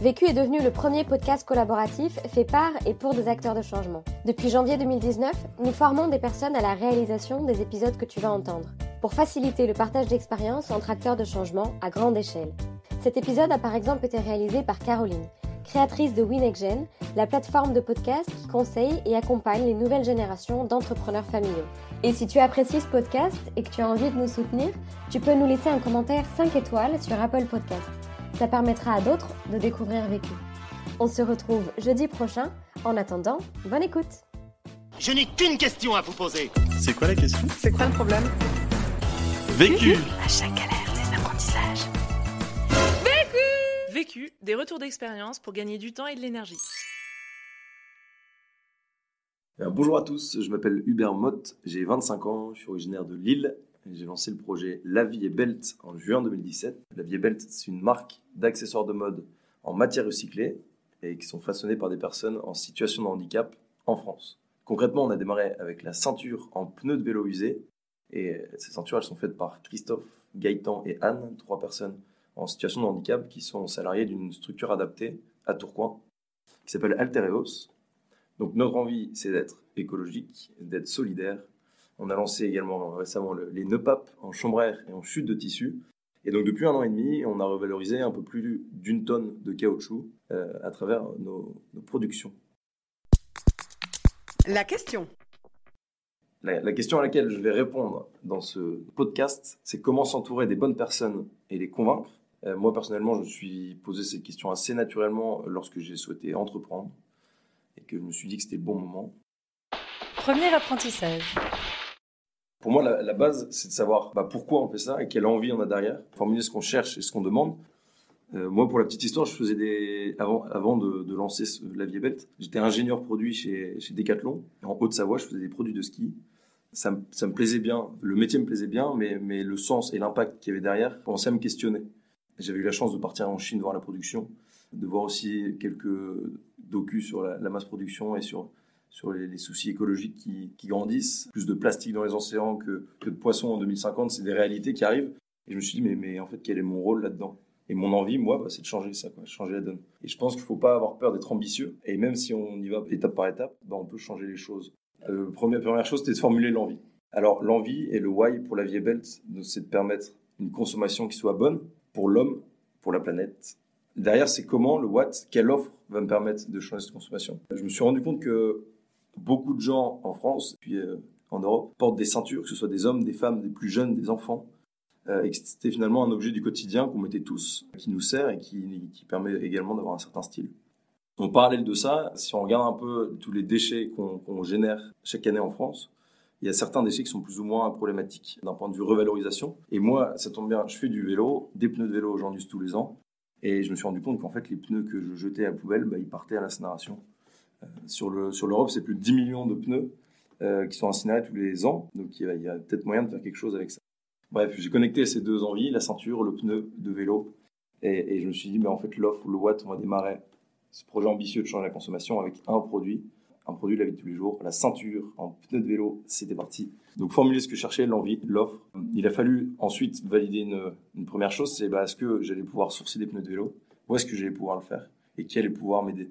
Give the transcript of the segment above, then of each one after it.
Vécu est devenu le premier podcast collaboratif fait par et pour des acteurs de changement. Depuis janvier 2019, nous formons des personnes à la réalisation des épisodes que tu vas entendre, pour faciliter le partage d'expériences entre acteurs de changement à grande échelle. Cet épisode a par exemple été réalisé par Caroline, créatrice de WinExGen, la plateforme de podcast qui conseille et accompagne les nouvelles générations d'entrepreneurs familiaux. Et si tu apprécies ce podcast et que tu as envie de nous soutenir, tu peux nous laisser un commentaire 5 étoiles sur Apple Podcast. Ça permettra à d'autres de découvrir Vécu. On se retrouve jeudi prochain. En attendant, bonne écoute. Je n'ai qu'une question à vous poser. C'est quoi la question? C'est quoi le problème? Vécu À chaque galère, des apprentissages. Vécu, des retours d'expérience pour gagner du temps et de l'énergie. Alors, Bonjour à tous, je m'appelle Hubert Mott, j'ai 25 ans, je suis originaire de Lille. J'ai lancé le projet La Vie et Belt en juin 2017. La Vie et Belt, c'est une marque d'accessoires de mode en matière recyclée et qui sont façonnés par des personnes en situation de handicap en France. Concrètement, on a démarré avec la ceinture en pneus de vélo usé. Et ces ceintures, elles sont faites par Christophe, Gaëtan et Anne, trois personnes en situation de handicap qui sont salariés d'une structure adaptée à Tourcoing qui s'appelle Altereos. Donc notre envie, c'est d'être écologique, d'être solidaire. On a lancé également récemment le- les nœuds papes en chambre à air et en chute de tissu. Et donc depuis un an et demi, on a revalorisé un peu plus d'une tonne de caoutchouc euh, à travers nos, nos productions. La question. La, la question à laquelle je vais répondre dans ce podcast, c'est comment s'entourer des bonnes personnes et les convaincre. Euh, moi, personnellement, je me suis posé cette question assez naturellement lorsque j'ai souhaité entreprendre et que je me suis dit que c'était le bon moment. Premier apprentissage. Pour moi, la, base, c'est de savoir bah, pourquoi on fait ça et quelle envie on a derrière, formuler ce qu'on cherche et ce qu'on demande. Euh, moi, pour la petite histoire, je faisais des avant, de, lancer ce- la Vie j'étais ingénieur produit chez, Decathlon en Haute-Savoie. Je faisais des produits de ski. Ça, me- plaisait bien, le métier me plaisait bien, mais, le sens et l'impact qu'il y avait derrière commençaient à me questionner. J'avais eu la chance de partir en Chine voir la production, de voir aussi quelques docus sur la, la masse production et sur sur les, soucis écologiques qui, grandissent, plus de plastique dans les océans que, de poissons en 2050, c'est des réalités qui arrivent. Et je me suis dit, mais, en fait, quel est mon rôle là-dedans? Et mon envie, moi, bah, c'est de changer ça, quoi, changer la donne. Et je pense qu'il ne faut pas avoir peur d'être ambitieux. Et même si on y va étape par étape, bah, on peut changer les choses. Euh, première, chose, c'était de formuler l'envie. Alors, l'envie et le why pour la vie belle, c'est de permettre une consommation qui soit bonne pour l'homme, pour la planète. Derrière, c'est comment, le what, quelle offre va me permettre de changer cette consommation? Je me suis rendu compte que beaucoup de gens en France, puis euh, en Europe, portent des ceintures, que ce soit des hommes, des femmes, des plus jeunes, des enfants, euh, et c'était finalement un objet du quotidien qu'on mettait tous, qui nous sert et qui, permet également d'avoir un certain style. En parallèle de ça, si on regarde un peu tous les déchets qu'on génère chaque année en France, il y a certains déchets qui sont plus ou moins problématiques d'un point de vue revalorisation. Et moi, ça tombe bien, je fais du vélo, des pneus de vélo, use tous les ans. Et je me suis rendu compte qu'en fait, les pneus que je jetais à la poubelle, bah, ils partaient à l'incinération. Sur le sur l'Europe, c'est plus de 10 millions de pneus euh, qui sont incinérés tous les ans. Donc il y a, peut-être moyen de faire quelque chose avec ça. Bref, j'ai connecté ces deux envies, la ceinture, le pneu de vélo. Et, je me suis dit, mais en fait, l'offre le what, on va démarrer ce projet ambitieux de changer la consommation avec un produit, un produit de la vie de tous les jours, la ceinture en pneu de vélo, c'était parti. Donc formuler ce que je cherchais, l'envie, l'offre. Il a fallu ensuite valider une, une première chose, c'est bah, est-ce que j'allais pouvoir sourcer des pneus de vélo? Où est-ce que j'allais pouvoir le faire? Et qui allait pouvoir m'aider?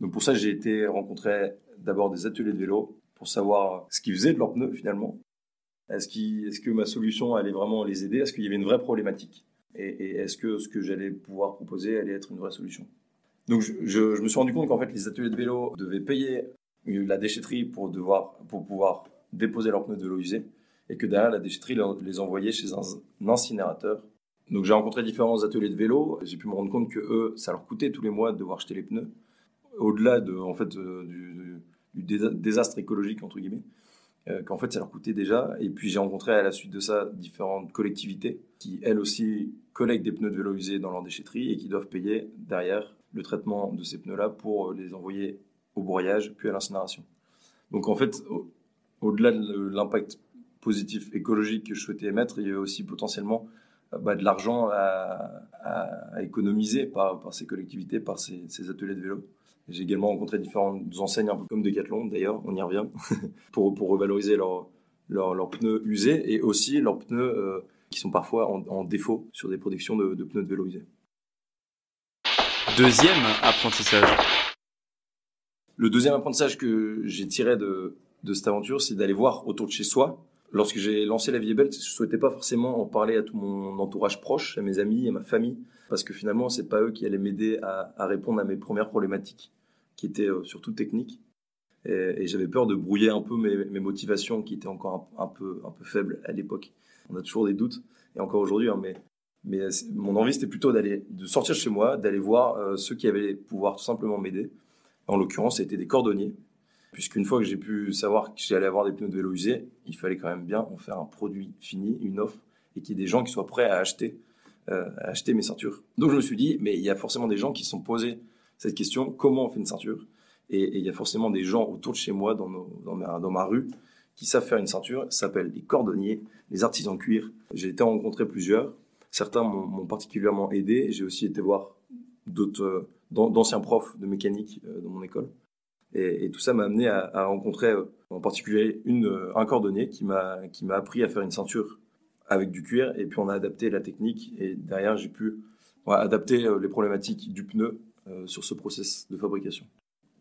Donc pour ça, j'ai été rencontrer d'abord des ateliers de vélo pour savoir ce qu'ils faisaient de leurs pneus finalement. Est-ce est-ce que ma solution allait vraiment les aider? Est-ce qu'il y avait une vraie problématique? Et, est-ce que ce que j'allais pouvoir proposer allait être une vraie solution? Donc je, me suis rendu compte qu'en fait les ateliers de vélo devaient payer la déchetterie pour, devoir, pour pouvoir déposer leurs pneus de l'eau usée et que derrière la déchetterie les envoyait chez un, un incinérateur. Donc j'ai rencontré différents ateliers de vélo, j'ai pu me rendre compte que eux, ça leur coûtait tous les mois de devoir jeter les pneus, au-delà de en fait euh, du, du désa- désastre écologique entre guillemets, euh, qu'en fait ça leur coûtait déjà. Et puis j'ai rencontré à la suite de ça différentes collectivités qui elles aussi collectent des pneus de vélo usés dans leur déchetterie et qui doivent payer derrière le traitement de ces pneus-là pour les envoyer au broyage puis à l'incinération. Donc en fait, au- au-delà de l'impact positif écologique que je souhaitais émettre, il y avait aussi potentiellement euh, bah, de l'argent à, économiser par, par ces collectivités, par ces, ces ateliers de vélo. J'ai également rencontré différentes enseignes, un peu comme Decathlon d'ailleurs, on y revient, pour, pour revaloriser leurs leurs pneus usés et aussi leurs pneus euh, qui sont parfois en, en défaut sur des productions de, de pneus de vélo usés. Deuxième apprentissage. Le deuxième apprentissage que j'ai tiré de, de cette aventure, c'est d'aller voir autour de chez soi. Lorsque j'ai lancé la vie est belle, je souhaitais pas forcément en parler à tout mon entourage proche, à mes amis, à ma famille, parce que finalement, c'est pas eux qui allaient m'aider à, à répondre à mes premières problématiques, qui étaient euh, surtout techniques. Et, j'avais peur de brouiller un peu mes, motivations, qui étaient encore un, peu, un peu faibles à l'époque. On a toujours des doutes, et encore aujourd'hui, hein, mais, mais c'est- mon envie, c'était plutôt d'aller, de sortir chez moi, d'aller voir euh, ceux qui avaient pouvoir tout simplement m'aider. En l'occurrence, c'était des cordonniers, puisqu'une fois que j'ai pu savoir que j'allais avoir des pneus de vélo usés, il fallait quand même bien en faire un produit fini, une offre, et qu'il y ait des gens qui soient prêts à acheter, euh, à acheter mes ceintures. Donc je me suis dit, mais il y a forcément des gens qui sont posés cette question, comment on fait une ceinture? Et, il y a forcément des gens autour de chez moi, dans, ma, rue, qui savent faire une ceinture, ça s'appelle les cordonniers, les artisans cuir. J'ai été en rencontrer plusieurs, certains m'ont particulièrement aidé, j'ai aussi été voir d'autres, euh, d'an- d'anciens profs de mécanique euh, dans mon école. Et, tout ça m'a amené à, rencontrer euh, en particulier une, un cordonnier qui m'a qui m'a appris à faire une ceinture avec du cuir. Et puis on a adapté la technique. Et derrière, j'ai pu adapter les problématiques du pneu sur ce process de fabrication.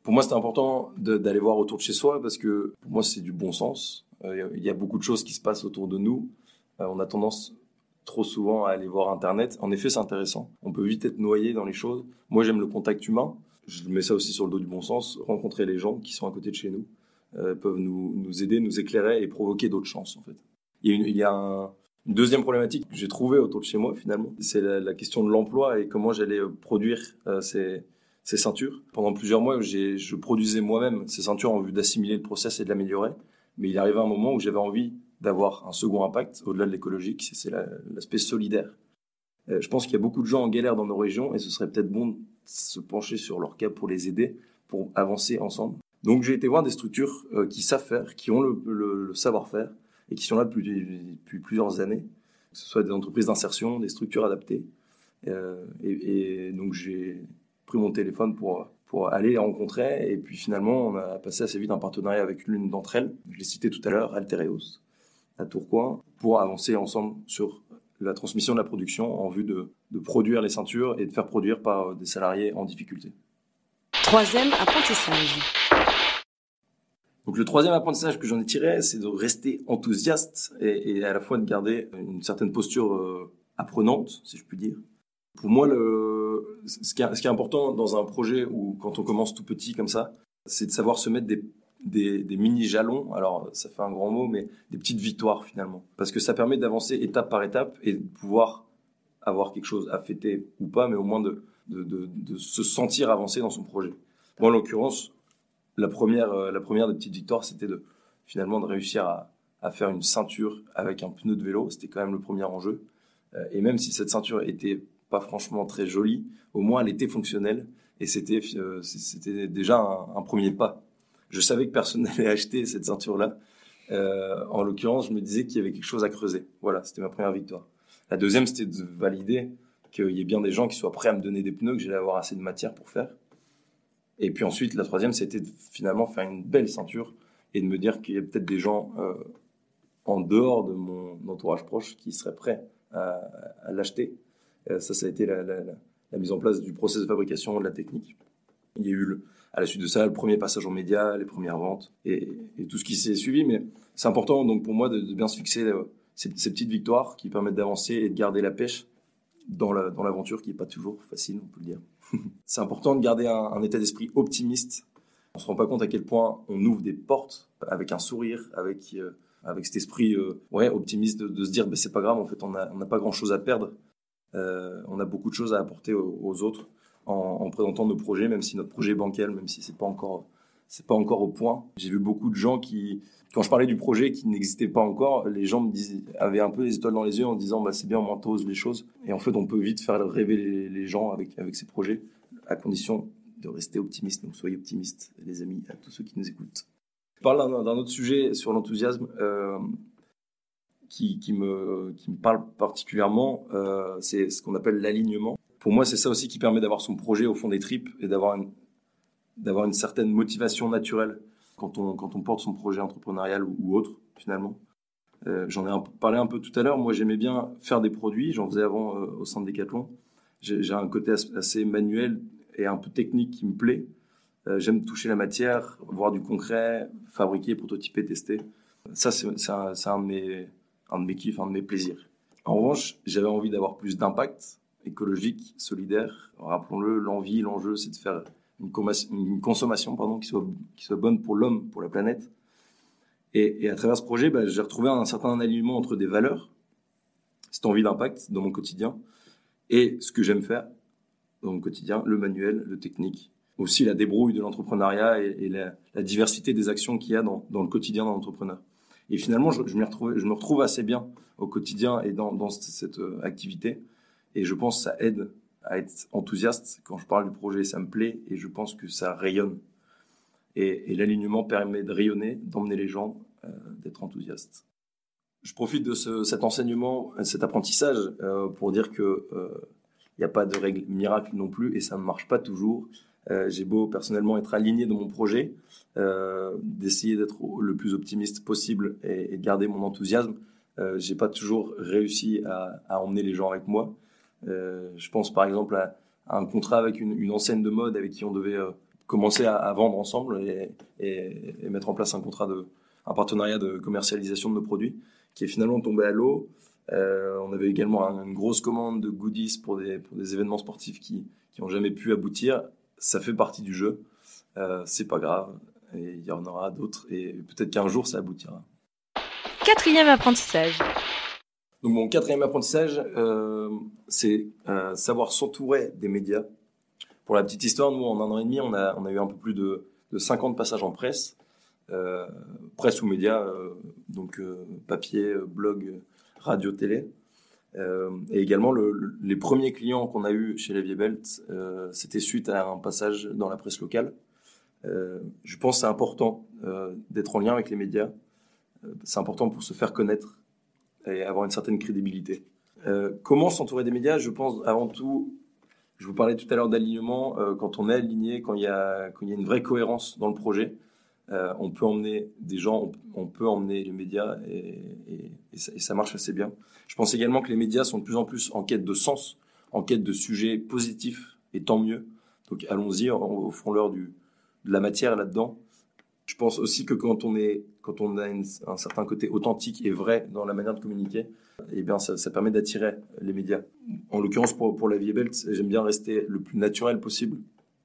Pour moi, c'était important d'aller voir autour de chez soi parce que pour moi, c'est du bon sens. Euh, Il y a beaucoup de choses qui se passent autour de nous. Euh, on a tendance trop souvent à aller voir Internet. En effet, c'est intéressant. On peut vite être noyé dans les choses. Moi, j'aime le contact humain. Je mets ça aussi sur le dos du bon sens. Rencontrer les gens qui sont à côté de chez nous euh, peuvent nous, nous aider, nous éclairer et provoquer d'autres chances, en fait. Il y a, il y a un- une deuxième problématique que j'ai trouvée autour de chez moi, finalement. C'est la, question de l'emploi et comment j'allais euh, produire euh, ces, ces ceintures. Pendant plusieurs mois, je produisais moi-même ces ceintures en vue d'assimiler le process et de l'améliorer. Mais il arrivait un moment où j'avais envie d'avoir un second impact, au-delà de l'écologique, c'est- c'est la- l'aspect solidaire. Euh, je pense qu'il y a beaucoup de gens en galère dans nos régions et ce serait peut-être bon de se pencher sur leur cas pour les aider, pour avancer ensemble. Donc j'ai été voir des structures qui savent faire, qui ont le savoir-faire et qui sont là depuis, plusieurs années, que ce soit des entreprises d'insertion, des structures adaptées. Euh, et, et donc j'ai pris mon téléphone pour, pour aller les rencontrer et puis finalement on a passé assez vite un partenariat avec l'une d'entre elles, je l'ai cité tout à l'heure, Altereos, à Tourcoing, pour avancer ensemble sur la transmission de la production en vue de, de produire les ceintures et de faire produire par des salariés en difficulté. Troisième apprentissage. Donc le troisième apprentissage que j'en ai tiré, c'est de rester enthousiaste et, et à la fois de garder une certaine posture euh, apprenante, si je puis dire. Pour moi, le, ce, qui est, ce qui est important dans un projet où quand on commence tout petit comme ça, c'est de savoir se mettre des, des, des mini jalons. Alors ça fait un grand mot, mais des petites victoires finalement, parce que ça permet d'avancer étape par étape et de pouvoir avoir quelque chose à fêter ou pas, mais au moins de, de, de, de se sentir avancer dans son projet. Moi, en l'occurrence, la première, euh, la première des petites victoires, c'était de finalement de réussir à, à faire une ceinture avec un pneu de vélo. C'était quand même le premier enjeu. Euh, et même si cette ceinture était pas franchement très jolie, au moins elle était fonctionnelle et c'était euh, c'était déjà un, premier pas. Je savais que personne n'allait acheter cette ceinture-là. Euh, en l'occurrence, je me disais qu'il y avait quelque chose à creuser. Voilà, c'était ma première victoire. La deuxième, c'était de valider qu'il y ait bien des gens qui soient prêts à me donner des pneus, que j'allais avoir assez de matière pour faire. Et puis ensuite, la troisième, c'était de finalement faire une belle ceinture et de me dire qu'il y a peut-être des gens euh, en dehors de mon entourage proche qui seraient prêts à, l'acheter. Euh, ça, ça a été la, mise en place du process de fabrication, de la technique. Il y a eu, à la suite de ça, le premier passage en médias, les premières ventes et, tout ce qui s'est suivi. Mais c'est important donc pour moi de, bien se fixer euh, ces, petites victoires qui permettent d'avancer et de garder la pêche dans l'aventure la, dans qui n'est pas toujours facile, on peut le dire. c'est important de garder un, état d'esprit optimiste. On se rend pas compte à quel point on ouvre des portes avec un sourire, avec euh, avec cet esprit euh, ouais optimiste de, se dire ben c'est pas grave en fait on n'a pas grand chose à perdre, euh, on a beaucoup de choses à apporter aux, autres en, en, présentant nos projets, même si notre projet est bancal, même si c'est pas encore c'est pas encore au point. J'ai vu beaucoup de gens qui quand je parlais du projet qui n'existait pas encore, les gens me disaient, avaient un peu les étoiles dans les yeux en disant bah, c'est bien, on m'entose les choses. Et en fait, on peut vite faire rêver les, gens avec, avec ces projets. à condition de rester optimiste. Donc soyez optimistes, les amis, à tous ceux qui nous écoutent. Je parle d'un autre sujet sur l'enthousiasme euh, qui, qui, me, qui me parle particulièrement, euh, c'est ce qu'on appelle l'alignement. Pour moi, c'est ça aussi qui permet d'avoir son projet au fond des tripes et d'avoir une, d'avoir une certaine motivation naturelle quand on, quand on porte son projet entrepreneurial ou, autre, finalement. Euh, J'en ai parlé un peu tout à l'heure. Moi, j'aimais bien faire des produits. J'en faisais avant euh, au sein de Decathlon. J'ai un côté assez manuel et un peu technique qui me plaît. Euh, J'aime toucher la matière, voir du concret, fabriquer, prototyper, tester. Ça, c'est un, un, un de mes kiffs, un de mes plaisirs. En revanche, j'avais envie d'avoir plus d'impact écologique, solidaire. Rappelons-le, l'envie, l'enjeu, c'est de faire une, consommation pardon, qui, soit, qui soit bonne pour l'homme, pour la planète. Et, à travers ce projet, bah, j'ai retrouvé un certain alignement entre des valeurs, cette envie d'impact dans mon quotidien, et ce que j'aime faire dans mon quotidien, le manuel, le technique, aussi la débrouille de l'entrepreneuriat et, la, diversité des actions qu'il y a dans, dans, le quotidien d'un entrepreneur. Et finalement, je, je, retrouve, je, me retrouve assez bien au quotidien et dans, dans cette, cette, euh, activité. Et je pense que ça aide à être enthousiaste. Quand je parle du projet, ça me plaît et je pense que ça rayonne. Et, l'alignement permet de rayonner, d'emmener les gens, euh, d'être enthousiastes. Je profite de ce, cet enseignement, cet apprentissage euh, pour dire que il euh, n'y a pas de règle miracle non plus et ça ne marche pas toujours. J'ai beau personnellement être aligné dans mon projet, d'essayer d'être le plus optimiste possible et, et de garder mon enthousiasme. Euh, j'ai pas toujours réussi à, emmener les gens avec moi. Euh, je pense par exemple à, un contrat avec une, une, enseigne de mode avec qui on devait euh, commencer à, vendre ensemble et, et, et, mettre en place un contrat de un partenariat de commercialisation de nos produits qui est finalement tombé à l'eau. Euh, on avait également une grosse commande de goodies pour des, pour des événements sportifs qui qui n'ont jamais pu aboutir ça fait partie du jeu. Euh, c'est pas grave. Et il y en aura d'autres. Et peut-être qu'un jour, ça aboutira. Quatrième apprentissage. Donc mon quatrième apprentissage, euh, c'est euh, savoir s'entourer des médias. Pour la petite histoire, nous, en un an et demi, on a, eu un peu plus de, de 50 passages en presse. Euh, presse ou médias, donc papier, blog, radio, télé. Et également, le, le, les premiers clients qu'on a eu chez la Belt, c'était suite à un passage dans la presse locale. Je pense que c'est important d'être en lien avec les médias. c'est important pour se faire connaître et avoir une certaine crédibilité. comment s'entourer des médias? Je pense avant tout, je vous parlais tout à l'heure d'alignement. quand on est aligné, quand il y a, quand il y a une vraie cohérence dans le projet, euh, on peut emmener des gens, on, peut emmener les médias et, ça, et, ça, marche assez bien. Je pense également que les médias sont de plus en plus en quête de sens, en quête de sujets positifs et tant mieux. Donc allons-y, offrons-leur de la matière là-dedans. Je pense aussi que quand on a un certain côté authentique et vrai dans la manière de communiquer, eh bien ça, permet d'attirer les médias. En l'occurrence pour, la vie belle, j'aime bien rester le plus naturel possible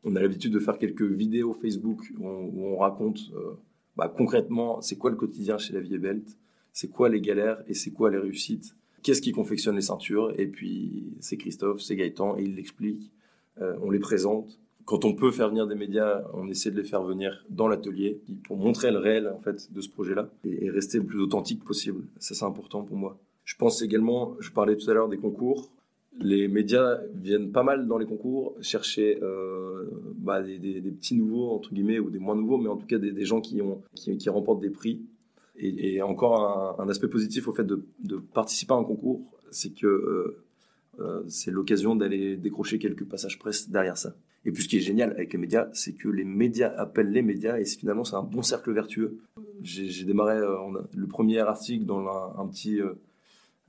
on a l'habitude de faire quelques vidéos Facebook où on, où on raconte euh, bah, concrètement c'est quoi le quotidien chez la Vie Belt, c'est quoi les galères et c'est quoi les réussites, qu'est-ce qui confectionne les ceintures, et puis c'est Christophe, c'est Gaëtan, et il l'explique, euh, on les présente. Quand on peut faire venir des médias, on essaie de les faire venir dans l'atelier pour montrer le réel en fait de ce projet-là et, rester le plus authentique possible. Ça c'est important pour moi. Je pense également, je parlais tout à l'heure des concours les médias viennent pas mal dans les concours chercher euh, bah, des, petits nouveaux entre guillemets ou des moins nouveaux, mais en tout cas des, gens qui ont qui, remportent des prix. Et, encore un, aspect positif au fait de, de participer à un concours, c'est que euh, euh, c'est l'occasion d'aller décrocher quelques passages presse derrière ça. Et puis ce qui est génial avec les médias, c'est que les médias appellent les médias et finalement c'est un bon cercle vertueux. J'ai démarré euh, le premier article dans un, un petit euh,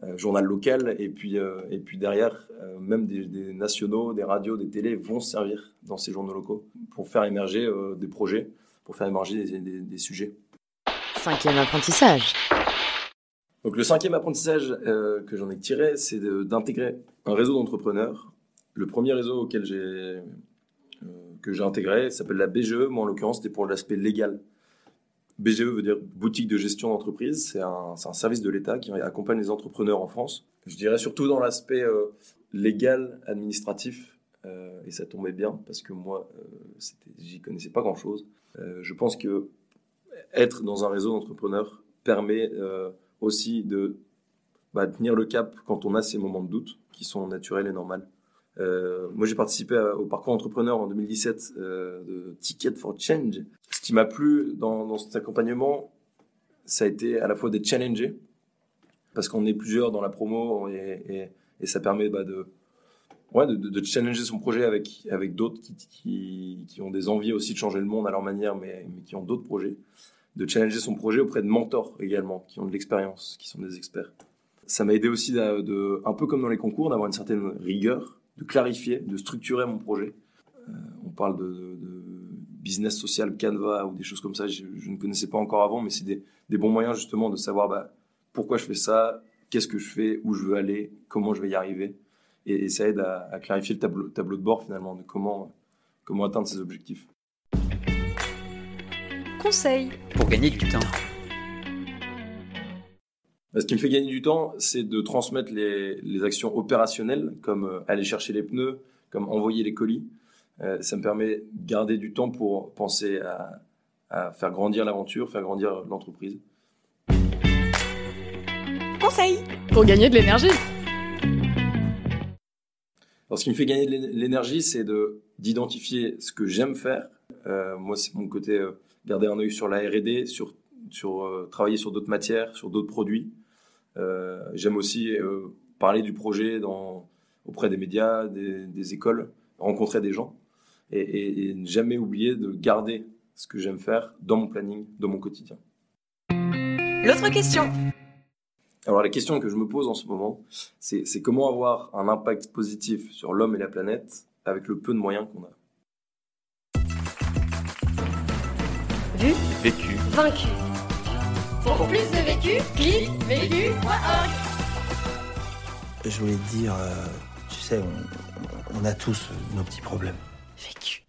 euh, journal local et puis et puis derrière même des, des, nationaux, des radios, des télés vont servir dans ces journaux locaux pour faire émerger des projets, pour faire émerger des, des, des sujets. Cinquième apprentissage. Donc le cinquième apprentissage que j'en ai tiré, c'est d'intégrer un réseau d'entrepreneurs. Le premier réseau auquel j'ai que j'ai intégré s'appelle la BGE. Moi, en l'occurrence, c'était pour l'aspect légal. BGE veut dire boutique de gestion d'entreprise. C'est un, service de l'État qui accompagne les entrepreneurs en France. Je dirais surtout dans l'aspect euh, légal, administratif. Euh, et ça tombait bien parce que moi, euh, j'y connaissais pas grand-chose. Euh, je pense que être dans un réseau d'entrepreneurs permet euh, aussi de bah, tenir le cap quand on a ces moments de doute qui sont naturels et normaux. Euh, moi, j'ai participé au parcours entrepreneur en 2017 euh, de Ticket for Change. Ce qui m'a plu dans, cet accompagnement, ça a été à la fois d'être challengé, parce qu'on est plusieurs dans la promo et, ça permet bah, de, ouais, de, challenger son projet avec, avec d'autres qui, qui, qui, ont des envies aussi de changer le monde à leur manière, mais, mais qui ont d'autres projets. De challenger son projet auprès de mentors également, qui ont de l'expérience, qui sont des experts. Ça m'a aidé aussi, de, un peu comme dans les concours, d'avoir une certaine rigueur, de clarifier, de structurer mon projet. Euh, on parle de, de, business social Canva ou des choses comme ça, je, je ne connaissais pas encore avant, mais c'est des, des, bons moyens justement de savoir bah, pourquoi je fais ça, qu'est-ce que je fais, où je veux aller, comment je vais y arriver et, et ça aide à, à, clarifier le tableau, tableau de bord finalement de comment, comment atteindre ses objectifs. Conseil pour gagner du temps. Ce qui me fait gagner du temps, c'est de transmettre les, les, actions opérationnelles, comme euh, aller chercher les pneus, comme envoyer les colis. Euh, ça me permet de garder du temps pour penser à, à faire grandir l'aventure, faire grandir l'entreprise. Conseil pour gagner de l'énergie. Alors, ce qui me fait gagner de l'énergie, c'est de d'identifier ce que j'aime faire. Euh, moi, c'est mon côté euh, garder un œil sur la R&D, sur sur euh, travailler sur d'autres matières, sur d'autres produits. Euh, j'aime aussi euh, parler du projet dans auprès des médias, des, des écoles, rencontrer des gens et, et, et, jamais oublier de garder ce que j'aime faire dans mon planning, dans mon quotidien. L'autre question. Alors la question que je me pose en ce moment, c'est comment avoir un impact positif sur l'homme et la planète avec le peu de moyens qu'on a? Vu, vécu, vaincu. Pour plus de vécu, clique vécu.org. Je voulais te dire, euh, tu sais, on, on a tous nos petits problèmes. Vécu.